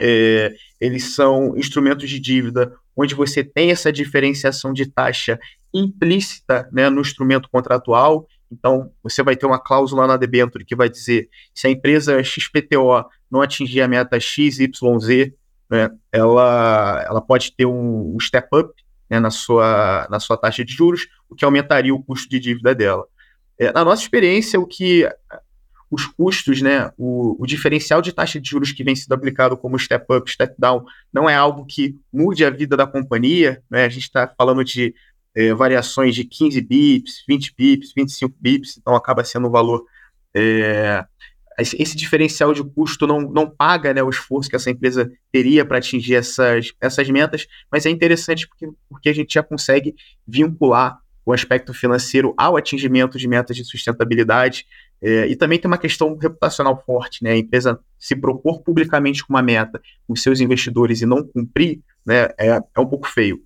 É, eles são instrumentos de dívida onde você tem essa diferenciação de taxa implícita né, no instrumento contratual. Então, você vai ter uma cláusula na debênture que vai dizer se a empresa XPTO não atingir a meta XYZ, né, ela, ela pode ter um, um step up né, na, sua, na sua taxa de juros, o que aumentaria o custo de dívida dela. É, na nossa experiência, o que os custos, né, o, o, diferencial de taxa de juros que vem sendo aplicado como step up, step down, não é algo que mude a vida da companhia. Né? A gente está falando de é, variações de 15 bips, 20 bips, 25 bips, então acaba sendo um valor é, esse diferencial de custo não, não paga né, o esforço que essa empresa teria para atingir essas, essas metas, mas é interessante porque, porque a gente já consegue vincular o aspecto financeiro ao atingimento de metas de sustentabilidade. É, e também tem uma questão reputacional forte, né? A empresa se propor publicamente com uma meta com seus investidores e não cumprir, né, é, é um pouco feio.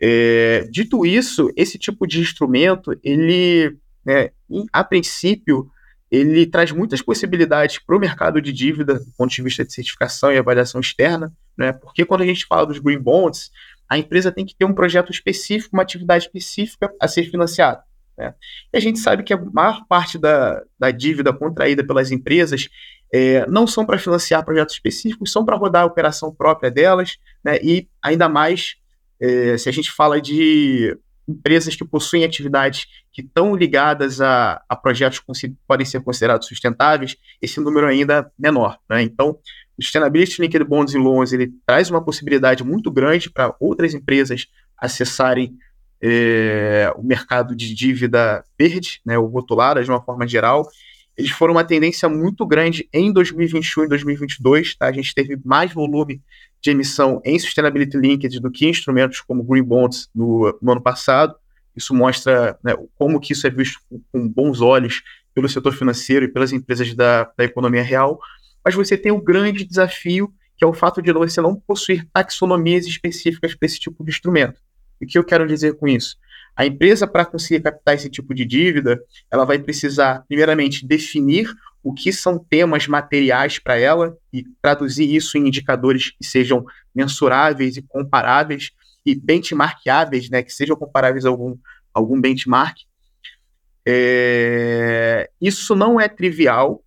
É, dito isso, esse tipo de instrumento, ele, né, a princípio, ele traz muitas possibilidades para o mercado de dívida, do ponto de vista de certificação e avaliação externa, né? Porque quando a gente fala dos green bonds, a empresa tem que ter um projeto específico, uma atividade específica a ser financiada. Né? E a gente sabe que a maior parte da, da dívida contraída pelas empresas é, não são para financiar projetos específicos, são para rodar a operação própria delas, né? e ainda mais é, se a gente fala de empresas que possuem atividades que estão ligadas a, a projetos que podem ser considerados sustentáveis, esse número ainda é menor. Né? Então, o Sustainability Linked Bonds e Loans ele traz uma possibilidade muito grande para outras empresas acessarem é, o mercado de dívida verde, né, ou rotulada de uma forma geral. Eles foram uma tendência muito grande em 2021 e 2022. Tá? A gente teve mais volume de emissão em Sustainability Linked do que instrumentos como Green Bonds no, no ano passado. Isso mostra né, como que isso é visto com, bons olhos pelo setor financeiro e pelas empresas da, da economia real mas você tem um grande desafio, que é o fato de você não possuir taxonomias específicas para esse tipo de instrumento. E o que eu quero dizer com isso? A empresa, para conseguir captar esse tipo de dívida, ela vai precisar, primeiramente, definir o que são temas materiais para ela e traduzir isso em indicadores que sejam mensuráveis e comparáveis e benchmarkáveis, né, que sejam comparáveis a algum, algum benchmark. É... Isso não é trivial,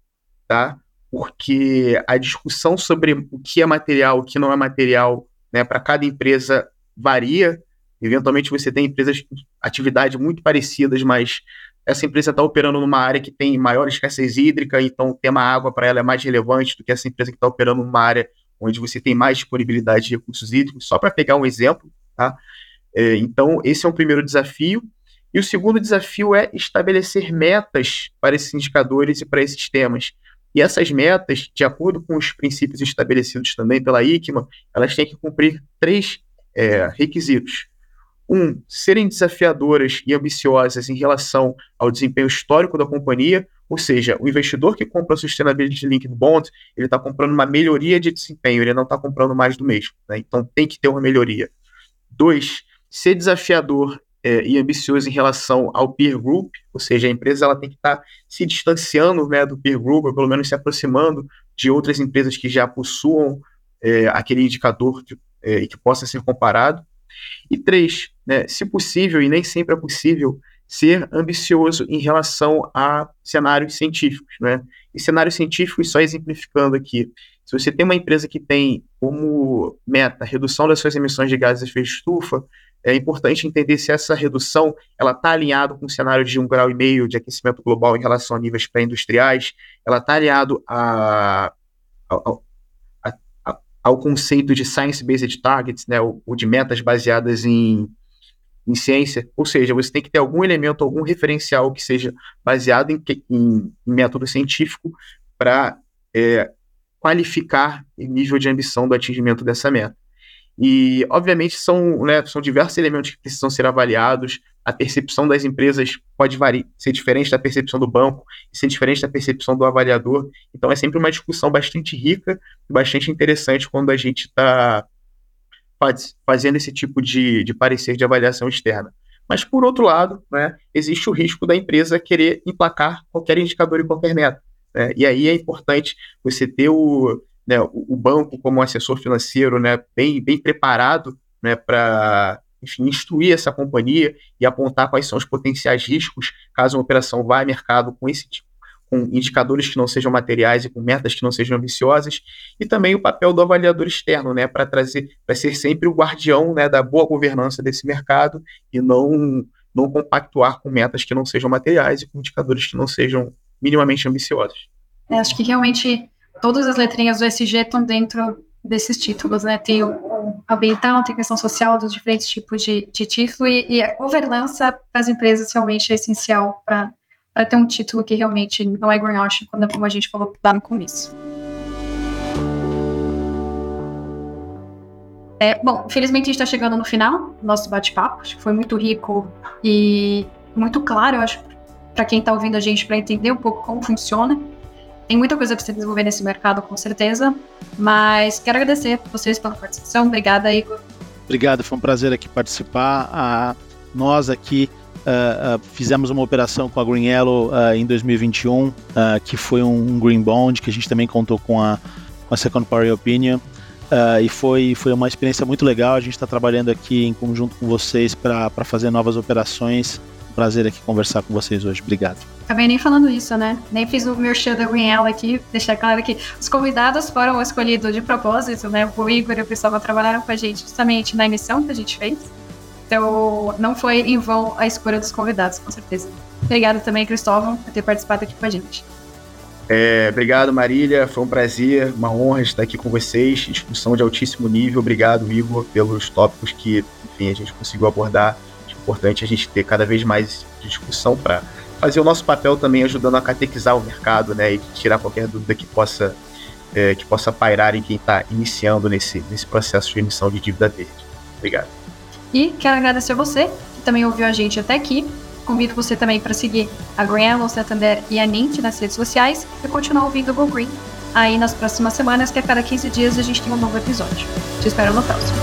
tá? porque a discussão sobre o que é material, o que não é material, né, para cada empresa varia. Eventualmente você tem empresas atividade muito parecidas, mas essa empresa está operando numa área que tem maior escassez hídrica, então o tema água para ela é mais relevante do que essa empresa que está operando numa área onde você tem mais disponibilidade de recursos hídricos, só para pegar um exemplo. Tá? É, então, esse é um primeiro desafio. E o segundo desafio é estabelecer metas para esses indicadores e para esses temas. E essas metas, de acordo com os princípios estabelecidos também pela ICMA, elas têm que cumprir três é, requisitos. Um, serem desafiadoras e ambiciosas em relação ao desempenho histórico da companhia, ou seja, o investidor que compra o Sustainability Linked Bond, ele está comprando uma melhoria de desempenho, ele não está comprando mais do mesmo. Né? Então tem que ter uma melhoria. Dois, ser desafiador é, e ambicioso em relação ao peer group, ou seja, a empresa ela tem que estar tá se distanciando né, do peer group, ou pelo menos se aproximando de outras empresas que já possuam é, aquele indicador que, é, que possa ser comparado. E três, né, se possível, e nem sempre é possível, ser ambicioso em relação a cenários científicos. Né? E cenários científicos, só exemplificando aqui, se você tem uma empresa que tem como meta redução das suas emissões de gases de efeito estufa, é importante entender se essa redução ela está alinhado com o cenário de um grau e meio de aquecimento global em relação a níveis pré-industriais, ela está alinhado a, ao, a, a, ao conceito de science-based targets, né, ou, de metas baseadas em, em ciência, ou seja, você tem que ter algum elemento, algum referencial que seja baseado em, em, em método científico para é, qualificar o nível de ambição do atingimento dessa meta. E, obviamente, são, né, são diversos elementos que precisam ser avaliados. A percepção das empresas pode variar, ser diferente da percepção do banco, ser diferente da percepção do avaliador. Então, é sempre uma discussão bastante rica e bastante interessante quando a gente está faz, fazendo esse tipo de, de parecer de avaliação externa. Mas, por outro lado, né, existe o risco da empresa querer emplacar qualquer indicador e qualquer meta. Né? E aí é importante você ter o, né, o, banco como assessor financeiro né, bem, bem preparado né, para instruir essa companhia e apontar quais são os potenciais riscos caso uma operação vá a mercado com esse tipo com indicadores que não sejam materiais e com metas que não sejam ambiciosas, e também o papel do avaliador externo, né, para trazer, para ser sempre o guardião, né, da boa governança desse mercado e não não compactuar com metas que não sejam materiais e com indicadores que não sejam minimamente ambiciosos. É, acho que realmente todas as letrinhas do SG estão dentro desses títulos, né? Tem o, ambiental, tem questão social dos diferentes tipos de, de título e, e a governança das empresas realmente é essencial para para ter um título que realmente não é greenwashing, como a gente falou lá no começo. É, bom, felizmente a gente está chegando no final do nosso bate-papo. Acho que foi muito rico e muito claro, acho, para quem está ouvindo a gente, para entender um pouco como funciona. Tem muita coisa para se desenvolver nesse mercado, com certeza. Mas quero agradecer vocês pela participação. Obrigada, Igor. Obrigado, foi um prazer aqui participar. Ah, nós aqui uh, uh, fizemos uma operação com a Green Yellow uh, em 2021, que foi um, Green Bond, que a gente também contou com a, com a Second Party Opinion. E foi, foi uma experiência muito legal. A gente está trabalhando aqui em conjunto com vocês para fazer novas operações. Prazer aqui conversar com vocês hoje. Obrigado. Acabei nem falando isso, né? Nem fiz o meu show da Greenell aqui. Deixar claro que os convidados foram escolhidos de propósito, né? O Igor e o pessoal trabalharam com a gente justamente na emissão que a gente fez. Então, não foi em vão a escolha dos convidados, com certeza. Obrigada também, Cristóvão, por ter participado aqui com a gente. É, obrigado, Marília. Foi um prazer, uma honra estar aqui com vocês. Discussão de altíssimo nível. Obrigado, Igor, pelos tópicos que, enfim, a gente conseguiu abordar. Importante a gente ter cada vez mais discussão para fazer o nosso papel também ajudando a catequizar o mercado, né, e tirar qualquer dúvida que possa é, que possa pairar em quem está iniciando nesse, nesse processo de emissão de dívida verde. Obrigado. E quero agradecer a você que também ouviu a gente até aqui. Convido você também para seguir a Graham, o Santander e a Nint nas redes sociais e continuar ouvindo o Go Green aí nas próximas semanas, que a cada 15 dias a gente tem um novo episódio. Te espero no próximo.